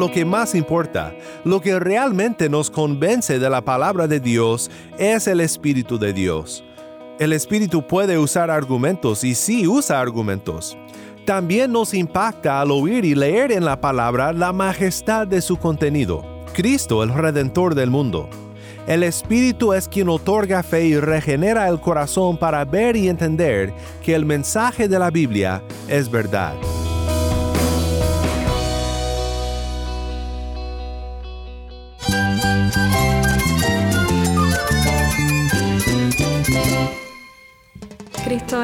lo que más importa. Lo que realmente nos convence de la palabra de Dios es el Espíritu de Dios. El Espíritu puede usar argumentos y sí usa argumentos. También nos impacta al oír y leer en la palabra la majestad de su contenido. Cristo, el Redentor del mundo. El Espíritu es quien otorga fe y regenera el corazón para ver y entender que el mensaje de la Biblia es verdad.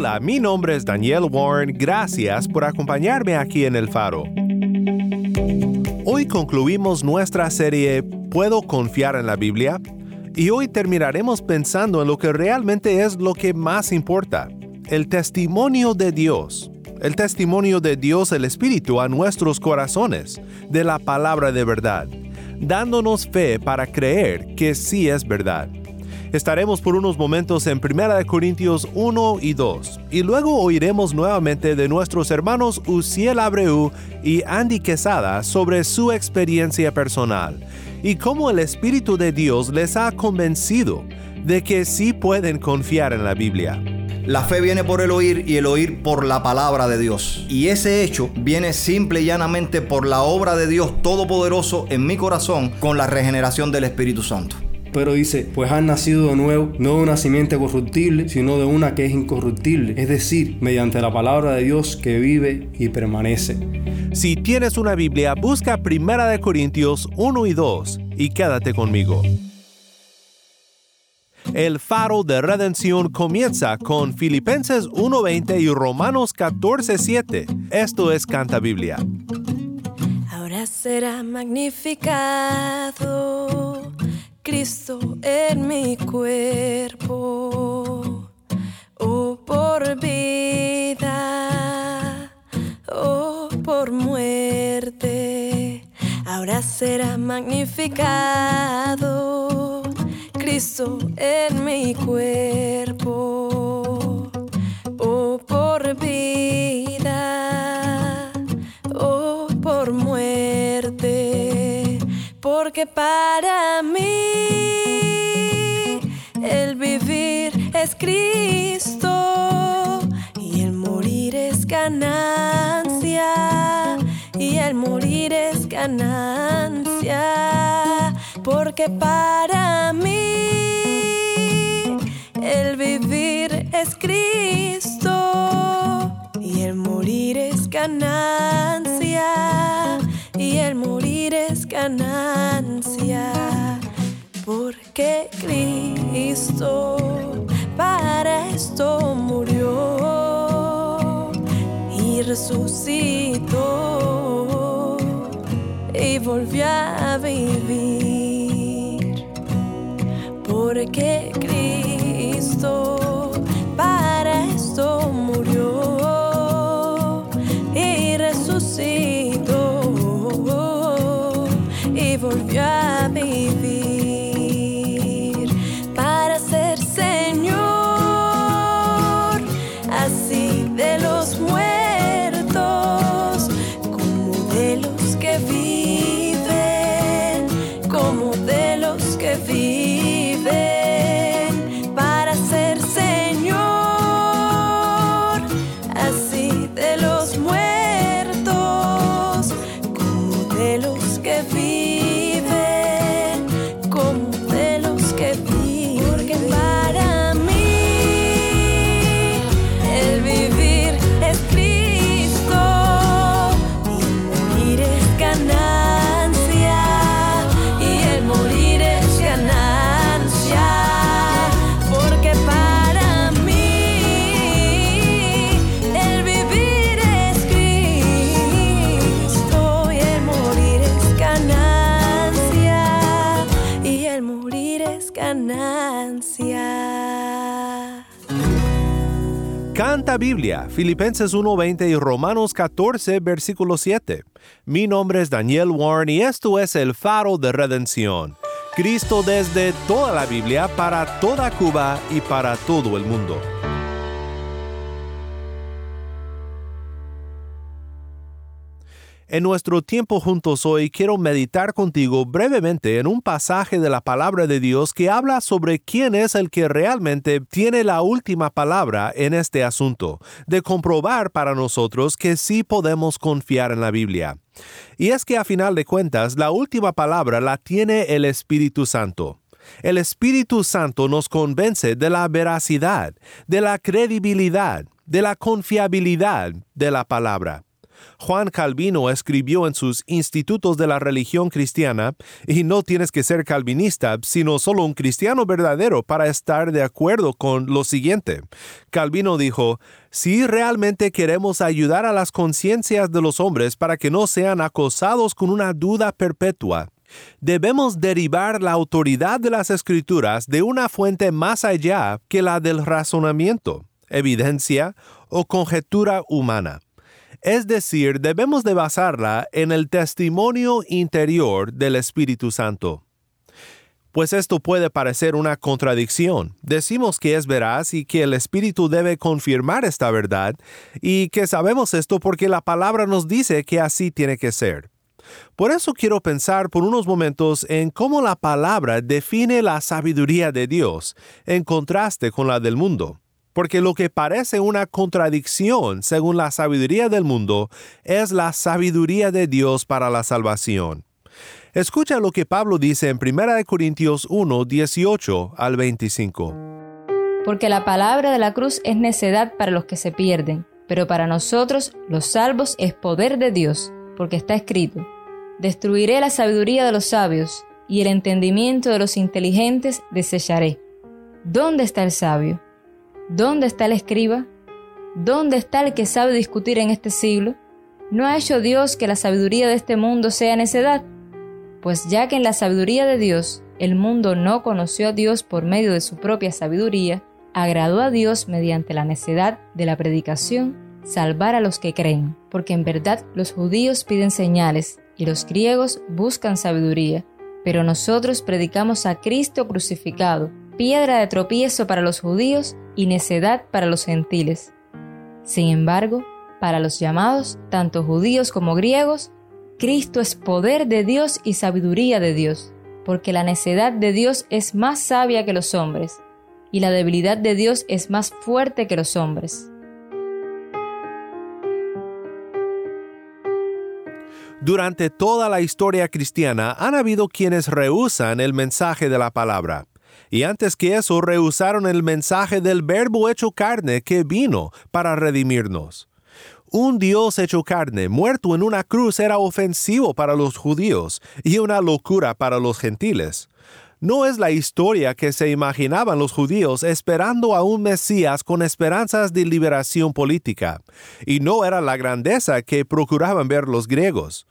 Hola, mi nombre es Daniel Warren, gracias por acompañarme aquí en El Faro. Hoy concluimos nuestra serie ¿Puedo confiar en la Biblia? Y hoy terminaremos pensando en lo que realmente es lo que más importa, el testimonio de Dios, el testimonio de Dios el Espíritu a nuestros corazones, de la palabra de verdad, dándonos fe para creer que sí es verdad. Estaremos por unos momentos en 1 Corintios 1 y 2, y luego oiremos nuevamente de nuestros hermanos Uciel Abreu y Andy Quesada sobre su experiencia personal y cómo el Espíritu de Dios les ha convencido de que sí pueden confiar en la Biblia. La fe viene por el oír y el oír por la palabra de Dios. Y ese hecho viene simple y llanamente por la obra de Dios Todopoderoso en mi corazón con la regeneración del Espíritu Santo. Pero dice, pues han nacido de nuevo, no de una simiente corruptible, sino de una que es incorruptible, es decir, mediante la palabra de Dios que vive y permanece. Si tienes una Biblia, busca 1 Corintios 1 y 2 y quédate conmigo. El faro de redención comienza con Filipenses 1.20 y Romanos 14.7. Esto es Canta Biblia. Ahora será magnificado Cristo en mi cuerpo, oh por vida, oh por muerte, ahora será magnificado. Cristo en mi cuerpo, oh por vida, oh por muerte, porque para mí es ganancia porque para mí el vivir es Cristo y el morir es ganancia y el morir es ganancia porque Cristo para esto murió y resucitó y volvió a vivir. Porque Cristo que viven Biblia, Filipenses 1:20 y Romanos 14, versículo 7. Mi nombre es Daniel Warren y esto es el faro de redención. Cristo desde toda la Biblia, para toda Cuba y para todo el mundo. En nuestro tiempo juntos hoy quiero meditar contigo brevemente en un pasaje de la palabra de Dios que habla sobre quién es el que realmente tiene la última palabra en este asunto, de comprobar para nosotros que sí podemos confiar en la Biblia. Y es que a final de cuentas la última palabra la tiene el Espíritu Santo. El Espíritu Santo nos convence de la veracidad, de la credibilidad, de la confiabilidad de la palabra. Juan Calvino escribió en sus Institutos de la Religión Cristiana, y no tienes que ser calvinista, sino solo un cristiano verdadero para estar de acuerdo con lo siguiente. Calvino dijo, si realmente queremos ayudar a las conciencias de los hombres para que no sean acosados con una duda perpetua, debemos derivar la autoridad de las escrituras de una fuente más allá que la del razonamiento, evidencia o conjetura humana. Es decir, debemos de basarla en el testimonio interior del Espíritu Santo. Pues esto puede parecer una contradicción. Decimos que es veraz y que el Espíritu debe confirmar esta verdad, y que sabemos esto porque la palabra nos dice que así tiene que ser. Por eso quiero pensar por unos momentos en cómo la palabra define la sabiduría de Dios, en contraste con la del mundo porque lo que parece una contradicción según la sabiduría del mundo es la sabiduría de Dios para la salvación. Escucha lo que Pablo dice en 1 Corintios 1, 18 al 25. Porque la palabra de la cruz es necedad para los que se pierden, pero para nosotros los salvos es poder de Dios, porque está escrito, Destruiré la sabiduría de los sabios, y el entendimiento de los inteligentes desecharé. ¿Dónde está el sabio? ¿Dónde está el escriba? ¿Dónde está el que sabe discutir en este siglo? ¿No ha hecho Dios que la sabiduría de este mundo sea necedad? Pues ya que en la sabiduría de Dios el mundo no conoció a Dios por medio de su propia sabiduría, agradó a Dios mediante la necedad de la predicación salvar a los que creen, porque en verdad los judíos piden señales y los griegos buscan sabiduría, pero nosotros predicamos a Cristo crucificado, piedra de tropiezo para los judíos y necedad para los gentiles. Sin embargo, para los llamados, tanto judíos como griegos, Cristo es poder de Dios y sabiduría de Dios, porque la necedad de Dios es más sabia que los hombres, y la debilidad de Dios es más fuerte que los hombres. Durante toda la historia cristiana han habido quienes rehusan el mensaje de la palabra y antes que eso rehusaron el mensaje del verbo hecho carne que vino para redimirnos. Un Dios hecho carne, muerto en una cruz, era ofensivo para los judíos y una locura para los gentiles. No es la historia que se imaginaban los judíos esperando a un Mesías con esperanzas de liberación política, y no era la grandeza que procuraban ver los griegos.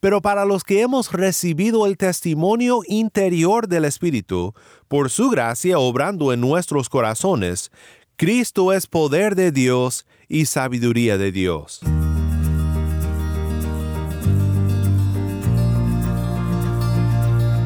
Pero para los que hemos recibido el testimonio interior del Espíritu, por su gracia obrando en nuestros corazones, Cristo es poder de Dios y sabiduría de Dios.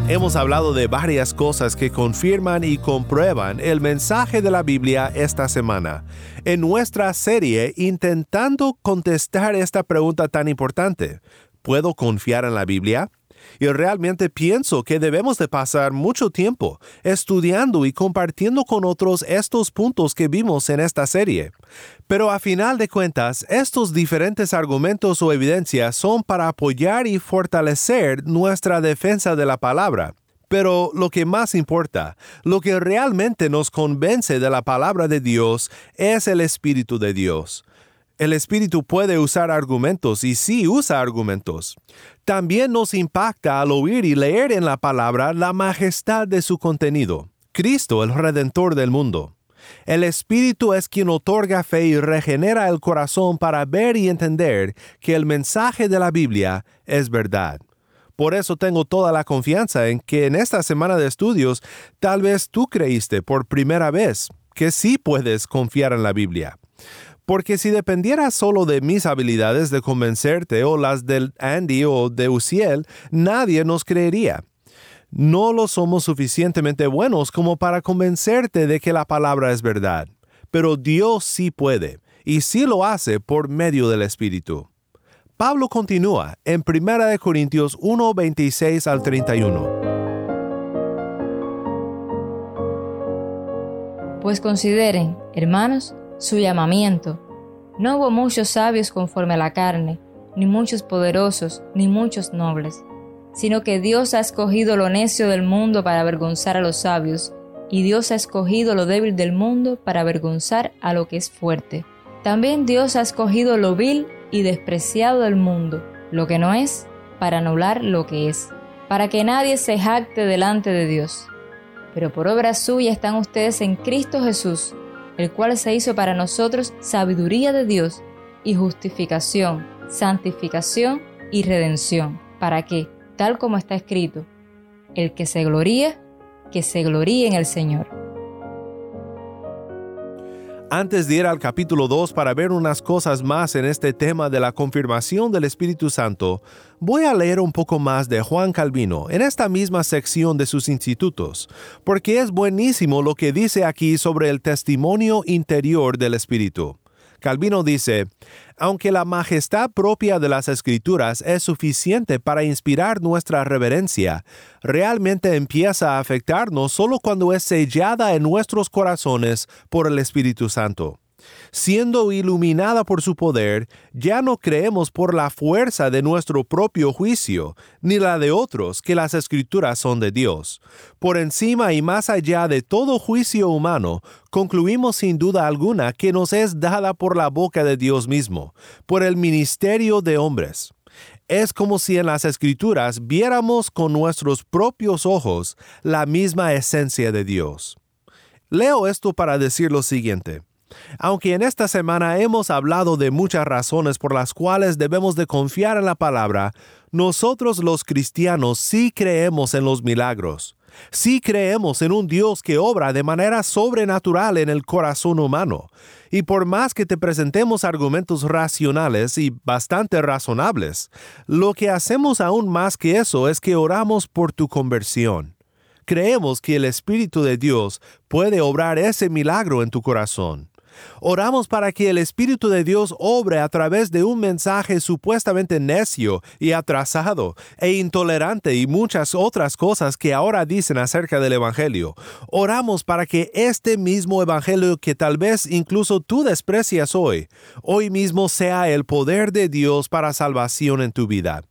Hemos hablado de varias cosas que confirman y comprueban el mensaje de la Biblia esta semana, en nuestra serie intentando contestar esta pregunta tan importante. ¿Puedo confiar en la Biblia? Y realmente pienso que debemos de pasar mucho tiempo estudiando y compartiendo con otros estos puntos que vimos en esta serie. Pero a final de cuentas, estos diferentes argumentos o evidencias son para apoyar y fortalecer nuestra defensa de la palabra. Pero lo que más importa, lo que realmente nos convence de la palabra de Dios es el Espíritu de Dios. El Espíritu puede usar argumentos y sí usa argumentos. También nos impacta al oír y leer en la palabra la majestad de su contenido. Cristo, el Redentor del mundo. El Espíritu es quien otorga fe y regenera el corazón para ver y entender que el mensaje de la Biblia es verdad. Por eso tengo toda la confianza en que en esta semana de estudios tal vez tú creíste por primera vez que sí puedes confiar en la Biblia. Porque si dependiera solo de mis habilidades de convencerte o las del Andy o de Uciel, nadie nos creería. No lo somos suficientemente buenos como para convencerte de que la palabra es verdad, pero Dios sí puede, y sí lo hace por medio del Espíritu. Pablo continúa en 1 Corintios 1, 26 al 31. Pues consideren, hermanos, su llamamiento. No hubo muchos sabios conforme a la carne, ni muchos poderosos, ni muchos nobles, sino que Dios ha escogido lo necio del mundo para avergonzar a los sabios, y Dios ha escogido lo débil del mundo para avergonzar a lo que es fuerte. También Dios ha escogido lo vil y despreciado del mundo, lo que no es, para anular lo que es, para que nadie se jacte delante de Dios. Pero por obra suya están ustedes en Cristo Jesús, el cual se hizo para nosotros sabiduría de Dios y justificación, santificación y redención, para que, tal como está escrito, el que se gloría, que se gloríe en el Señor. Antes de ir al capítulo 2 para ver unas cosas más en este tema de la confirmación del Espíritu Santo, voy a leer un poco más de Juan Calvino en esta misma sección de sus institutos, porque es buenísimo lo que dice aquí sobre el testimonio interior del Espíritu. Calvino dice, aunque la majestad propia de las escrituras es suficiente para inspirar nuestra reverencia, realmente empieza a afectarnos solo cuando es sellada en nuestros corazones por el Espíritu Santo. Siendo iluminada por su poder, ya no creemos por la fuerza de nuestro propio juicio, ni la de otros, que las escrituras son de Dios. Por encima y más allá de todo juicio humano, concluimos sin duda alguna que nos es dada por la boca de Dios mismo, por el ministerio de hombres. Es como si en las escrituras viéramos con nuestros propios ojos la misma esencia de Dios. Leo esto para decir lo siguiente. Aunque en esta semana hemos hablado de muchas razones por las cuales debemos de confiar en la palabra, nosotros los cristianos sí creemos en los milagros. Sí creemos en un Dios que obra de manera sobrenatural en el corazón humano. Y por más que te presentemos argumentos racionales y bastante razonables, lo que hacemos aún más que eso es que oramos por tu conversión. Creemos que el Espíritu de Dios puede obrar ese milagro en tu corazón. Oramos para que el Espíritu de Dios obre a través de un mensaje supuestamente necio y atrasado e intolerante y muchas otras cosas que ahora dicen acerca del Evangelio. Oramos para que este mismo Evangelio que tal vez incluso tú desprecias hoy, hoy mismo sea el poder de Dios para salvación en tu vida.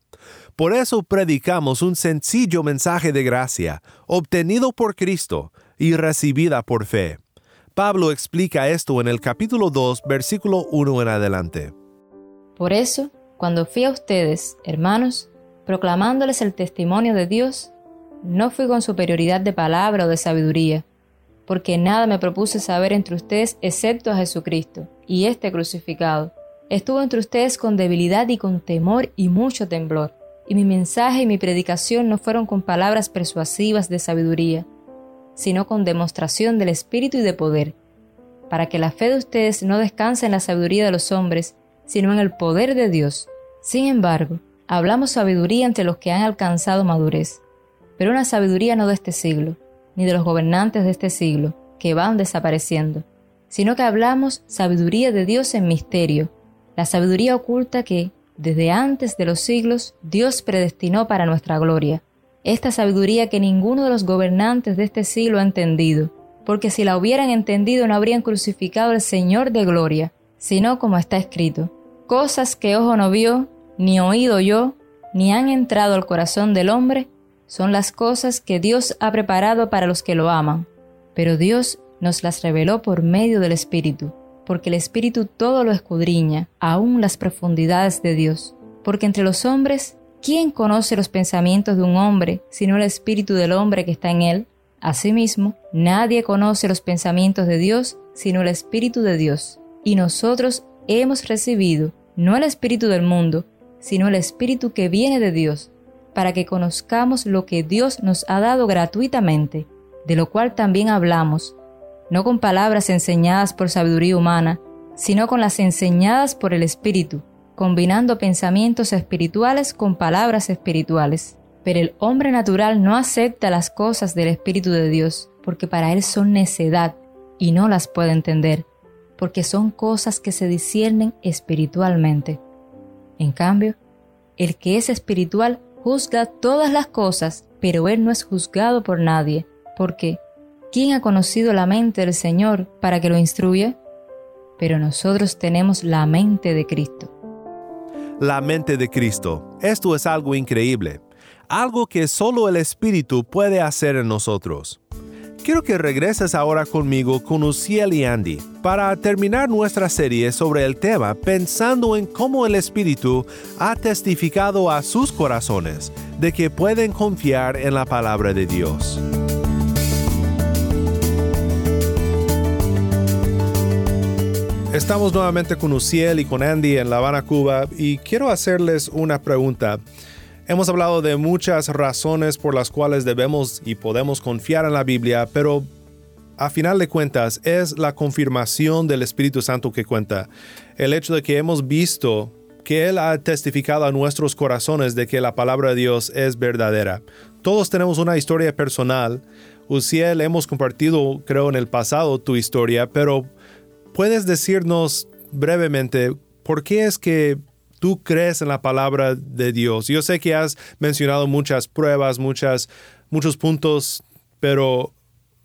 Por eso predicamos un sencillo mensaje de gracia, obtenido por Cristo y recibida por fe. Pablo explica esto en el capítulo 2, versículo 1 en adelante. Por eso, cuando fui a ustedes, hermanos, proclamándoles el testimonio de Dios, no fui con superioridad de palabra o de sabiduría, porque nada me propuse saber entre ustedes excepto a Jesucristo y este crucificado. Estuvo entre ustedes con debilidad y con temor y mucho temblor, y mi mensaje y mi predicación no fueron con palabras persuasivas de sabiduría, sino con demostración del Espíritu y de poder, para que la fe de ustedes no descanse en la sabiduría de los hombres, sino en el poder de Dios. Sin embargo, hablamos sabiduría entre los que han alcanzado madurez, pero una sabiduría no de este siglo, ni de los gobernantes de este siglo, que van desapareciendo, sino que hablamos sabiduría de Dios en misterio, la sabiduría oculta que, desde antes de los siglos, Dios predestinó para nuestra gloria esta sabiduría que ninguno de los gobernantes de este siglo ha entendido, porque si la hubieran entendido no habrían crucificado al Señor de gloria, sino como está escrito, cosas que ojo no vio, ni oído yo, ni han entrado al corazón del hombre, son las cosas que Dios ha preparado para los que lo aman. Pero Dios nos las reveló por medio del Espíritu, porque el Espíritu todo lo escudriña, aún las profundidades de Dios, porque entre los hombres ¿Quién conoce los pensamientos de un hombre sino el espíritu del hombre que está en él? Asimismo, nadie conoce los pensamientos de Dios sino el espíritu de Dios. Y nosotros hemos recibido no el espíritu del mundo, sino el espíritu que viene de Dios, para que conozcamos lo que Dios nos ha dado gratuitamente, de lo cual también hablamos, no con palabras enseñadas por sabiduría humana, sino con las enseñadas por el Espíritu, combinando pensamientos espirituales con palabras espirituales. Pero el hombre natural no acepta las cosas del Espíritu de Dios, porque para él son necedad y no las puede entender, porque son cosas que se disciernen espiritualmente. En cambio, el que es espiritual juzga todas las cosas, pero él no es juzgado por nadie, porque ¿quién ha conocido la mente del Señor para que lo instruya? Pero nosotros tenemos la mente de Cristo. La mente de Cristo. Esto es algo increíble, algo que solo el Espíritu puede hacer en nosotros. Quiero que regreses ahora conmigo con Uciel y Andy para terminar nuestra serie sobre el tema pensando en cómo el Espíritu ha testificado a sus corazones de que pueden confiar en la palabra de Dios. Estamos nuevamente con Uciel y con Andy en La Habana, Cuba, y quiero hacerles una pregunta. Hemos hablado de muchas razones por las cuales debemos y podemos confiar en la Biblia, pero a final de cuentas es la confirmación del Espíritu Santo que cuenta. El hecho de que hemos visto que Él ha testificado a nuestros corazones de que la palabra de Dios es verdadera. Todos tenemos una historia personal. Uciel, hemos compartido, creo, en el pasado tu historia, pero ¿puedes decirnos brevemente por qué es que tú crees en la palabra de Dios? Yo sé que has mencionado muchas pruebas, muchas, muchos puntos, pero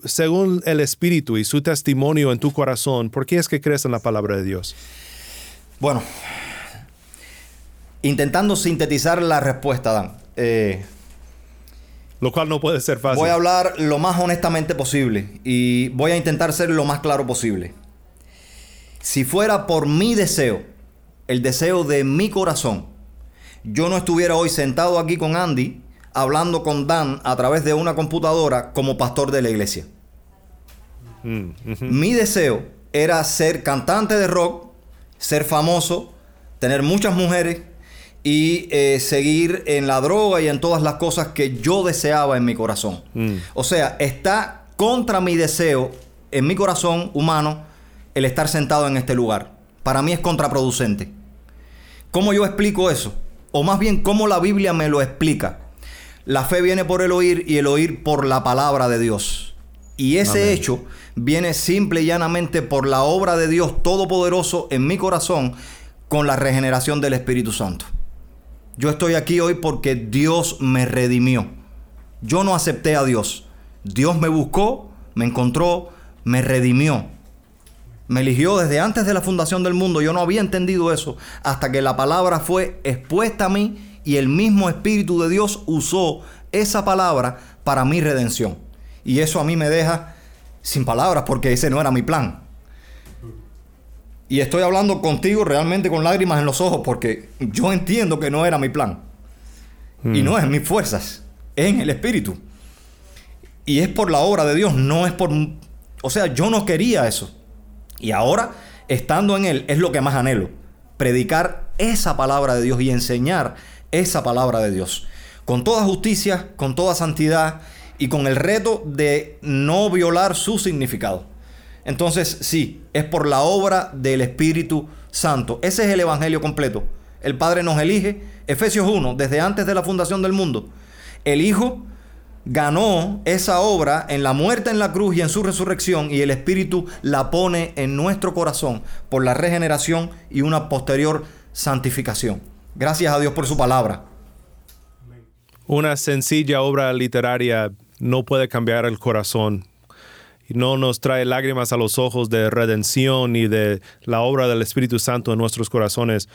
según el Espíritu y su testimonio en tu corazón, ¿por qué es que crees en la palabra de Dios? Bueno, intentando sintetizar la respuesta, Dan. Eh, lo cual no puede ser fácil. Voy a hablar lo más honestamente posible y voy a intentar ser lo más claro posible. Si fuera por mi deseo, el deseo de mi corazón, yo no estuviera hoy sentado aquí con Andy hablando con Dan a través de una computadora como pastor de la iglesia. Mm, mi deseo era ser cantante de rock, ser famoso, tener muchas mujeres y eh, seguir en la droga y en todas las cosas que yo deseaba en mi corazón. Mm. O sea, está contra mi deseo en mi corazón humano el estar sentado en este lugar. Para mí es contraproducente. ¿Cómo yo explico eso? O más bien, ¿cómo la Biblia me lo explica? La fe viene por el oír y el oír por la palabra de Dios. Y ese hecho viene simple y llanamente por la obra de Dios Todopoderoso en mi corazón con la regeneración del Espíritu Santo. Yo estoy aquí hoy porque Dios me redimió. Yo no acepté a Dios. Dios me buscó, me encontró, me redimió me eligió desde antes de la fundación del mundo. Yo no había entendido eso hasta que la palabra fue expuesta a mí y el mismo Espíritu de Dios usó esa palabra para mi redención. Y eso a mí me deja sin palabras porque ese no era mi plan. Y estoy hablando contigo realmente con lágrimas en los ojos porque yo entiendo que no era mi plan. Y no es en mis fuerzas, es en el Espíritu. Y es por la obra de Dios, no es por... O sea, yo no quería eso. Y ahora, estando en Él, es lo que más anhelo. Predicar esa palabra de Dios y enseñar esa palabra de Dios. Con toda justicia, con toda santidad y con el reto de no violar su significado. Entonces, sí, es por la obra del Espíritu Santo. Ese es el Evangelio completo. El Padre nos elige, Efesios 1, desde antes de la fundación del mundo. El Hijo ganó esa obra en la muerte en la cruz y en su resurrección y el Espíritu la pone en nuestro corazón por la regeneración y una posterior santificación. Gracias a Dios por su palabra. Una sencilla obra literaria no puede cambiar el corazón. No nos trae lágrimas a los ojos de redención y de la obra del Espíritu Santo en nuestros corazones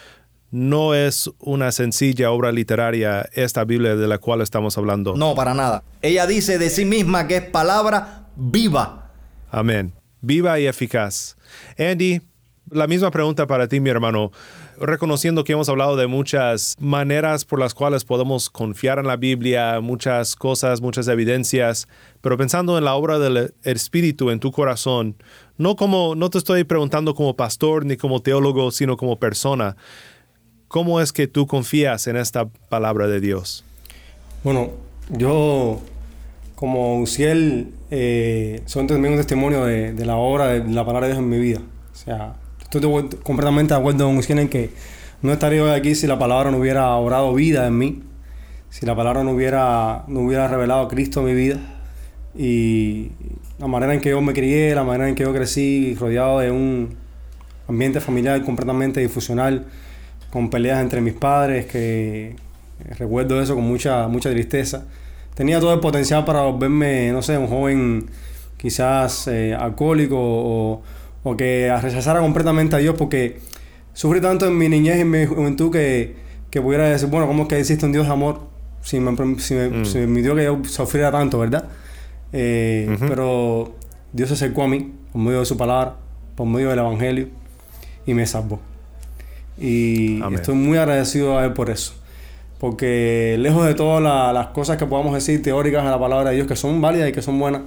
no es una sencilla obra literaria esta Biblia de la cual estamos hablando. No, para nada. Ella dice de sí misma que es palabra viva. Amén. Viva y eficaz. Andy, la misma pregunta para ti, mi hermano. Reconociendo que hemos hablado de muchas maneras por las cuales podemos confiar en la Biblia, muchas cosas, muchas evidencias, pero pensando en la obra del Espíritu en tu corazón, no como no te estoy preguntando como pastor ni como teólogo, sino como persona. ¿Cómo es que tú confías en esta palabra de Dios? Bueno, yo como Uciel eh, soy también un testimonio de, de, la obra de la palabra de Dios en mi vida. O sea, estoy completamente de acuerdo con Uciel en que no estaría hoy aquí si la palabra no hubiera obrado vida en mí, si la palabra no hubiera, no hubiera revelado a Cristo en mi vida. Y la manera en que yo me crié, la manera en que yo crecí, rodeado de un ambiente familiar completamente disfuncional, con peleas entre mis padres, que recuerdo eso con mucha, mucha tristeza. Tenía todo el potencial para volverme, no sé, un joven quizás eh, alcohólico o, o, que rechazara completamente a Dios porque sufrí tanto en mi niñez y en mi juventud que, que pudiera decir, bueno, ¿cómo es que existe un Dios de amor si me, si me, Mm. si me permitió que yo sufriera tanto, verdad? Eh, Ujú. Pero Dios se acercó a mí por medio de su palabra, por medio del Evangelio y me salvó. Y Amén. estoy muy agradecido a Él por eso. Porque lejos de todas la- las cosas que podamos decir teóricas de la palabra de Dios, que son válidas y que son buenas,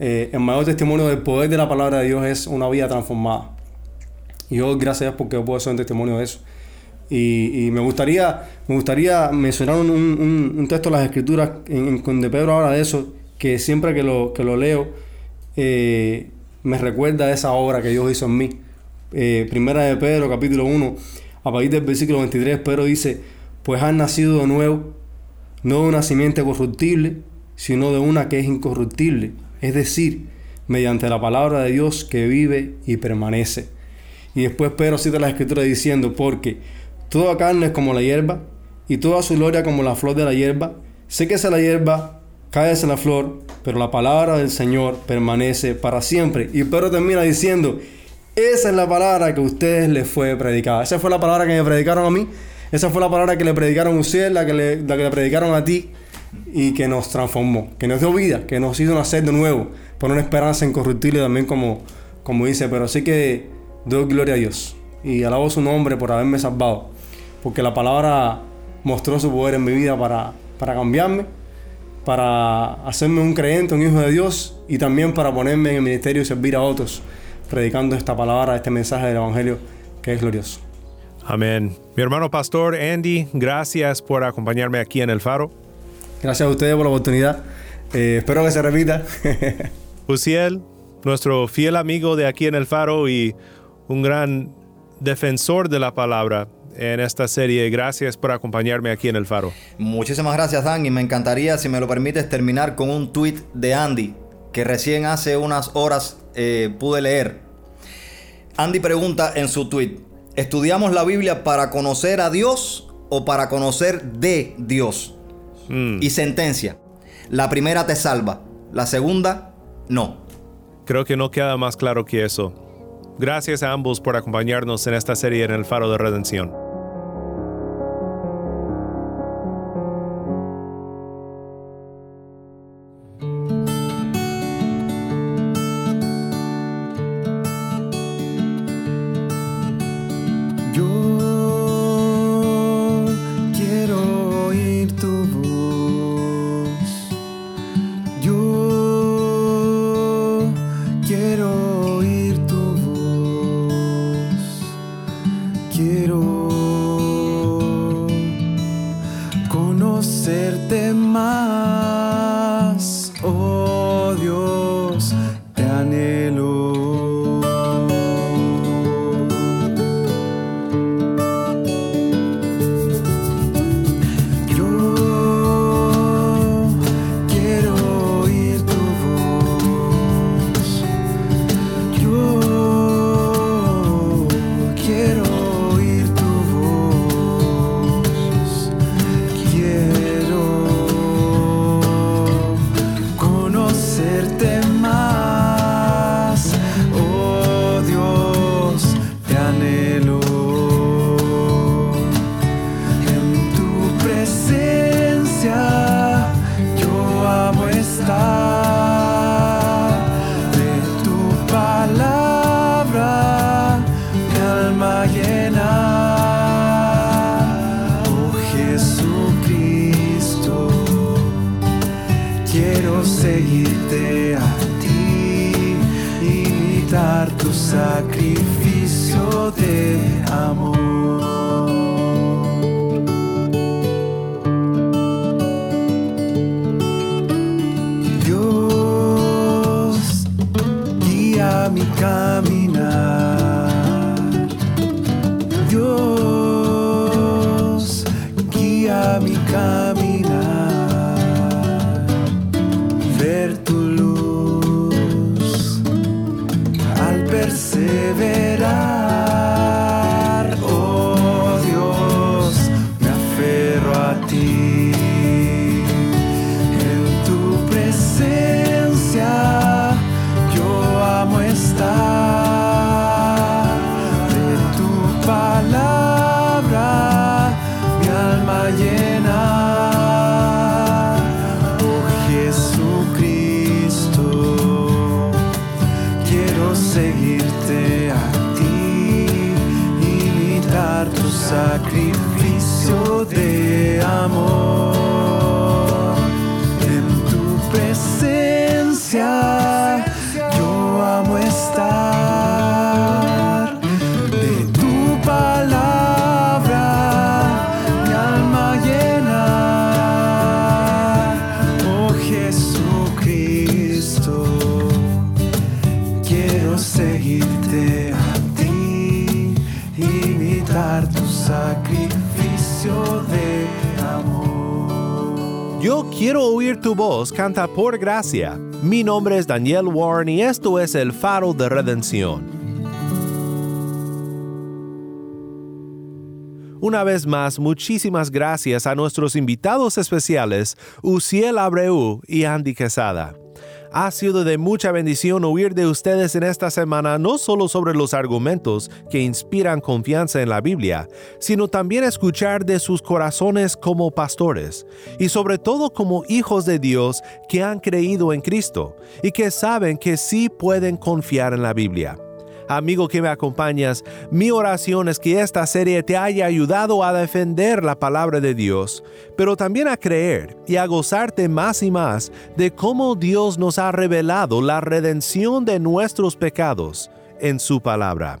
eh, el mayor testimonio del poder de la palabra de Dios es una vida transformada. Y yo, gracias a Dios, porque yo puedo ser un testimonio de eso. Y, y me gustaría me gustaría mencionar un, un- un texto de las Escrituras en, en- donde Pedro habla de eso, que siempre que lo, que lo leo eh, me recuerda a esa obra que Dios hizo en mí. Eh, primera de Pedro, capítulo 1, a partir del versículo 23, Pedro dice, pues han nacido de nuevo, no de una simiente corruptible, sino de una que es incorruptible, es decir, mediante la palabra de Dios que vive y permanece. Y después Pedro cita la escritura diciendo, porque toda carne es como la hierba, y toda su gloria como la flor de la hierba. Séquese la hierba, cáese la flor, pero la palabra del Señor permanece para siempre. Y Pedro termina diciendo, esa es la palabra que a ustedes les fue predicada. Esa fue la palabra que me predicaron a mí. Esa fue la palabra que le predicaron a usted, la que le, la que le predicaron a ti y que nos transformó, que nos dio vida, que nos hizo nacer de nuevo, por una esperanza incorruptible también como, como dice. Pero así que doy gloria a Dios y alabo su nombre por haberme salvado, porque la palabra mostró su poder en mi vida para, para cambiarme, para hacerme un creyente, un hijo de Dios y también para ponerme en el ministerio y servir a otros, predicando esta palabra, este mensaje del Evangelio que es glorioso. Amén. Mi hermano pastor Andy, gracias por acompañarme aquí en el faro. Gracias a ustedes por la oportunidad. Eh, espero que se repita. Uciel, nuestro fiel amigo de aquí en el faro y un gran defensor de la palabra en esta serie. Gracias por acompañarme aquí en el faro. Muchísimas gracias, Dan. Y me encantaría, si me lo permites, terminar con un tweet de Andy que recién hace unas horas eh, pude leer. Andy pregunta en su tweet: ¿Estudiamos la Biblia para conocer a Dios o para conocer de Dios? Mm, Y sentencia: La primera te salva, la segunda, no. creo que no queda más claro que eso. Gracias a ambos por acompañarnos en esta serie en el faro de redención. esperar. Quiero oír tu voz, canta por gracia. Mi nombre es Daniel Warren y esto es el faro de redención. Una vez más, muchísimas gracias a nuestros invitados especiales, Uciel Abreu y Andy Quesada. Ha sido de mucha bendición oír de ustedes en esta semana no solo sobre los argumentos que inspiran confianza en la Biblia, sino también escuchar de sus corazones como pastores y sobre todo como hijos de Dios que han creído en Cristo y que saben que sí pueden confiar en la Biblia. Amigo que me acompañas, mi oración es que esta serie te haya ayudado a defender la palabra de Dios, pero también a creer y a gozarte más y más de cómo Dios nos ha revelado la redención de nuestros pecados en su palabra.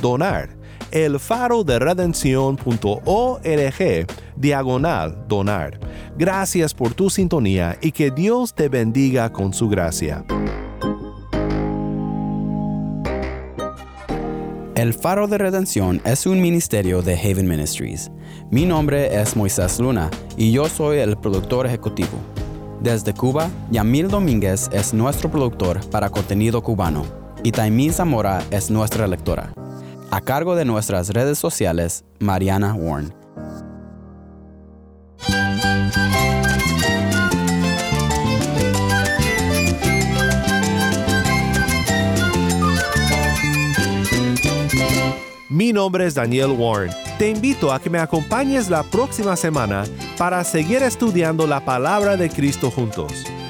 donar elfaroderedención.org diagonal donar. Gracias por tu sintonía y que Dios te bendiga con su gracia. El Faro de Redención es un ministerio de Haven Ministries. Mi nombre es Moisés Luna y yo soy el productor ejecutivo. Desde Cuba, Yamil Domínguez es nuestro productor para contenido cubano y Taimí Zamora es nuestra lectora. A cargo de nuestras redes sociales, Mariana Warren. Mi nombre es Daniel Warren. Te invito a que me acompañes la próxima semana para seguir estudiando la palabra de Cristo juntos.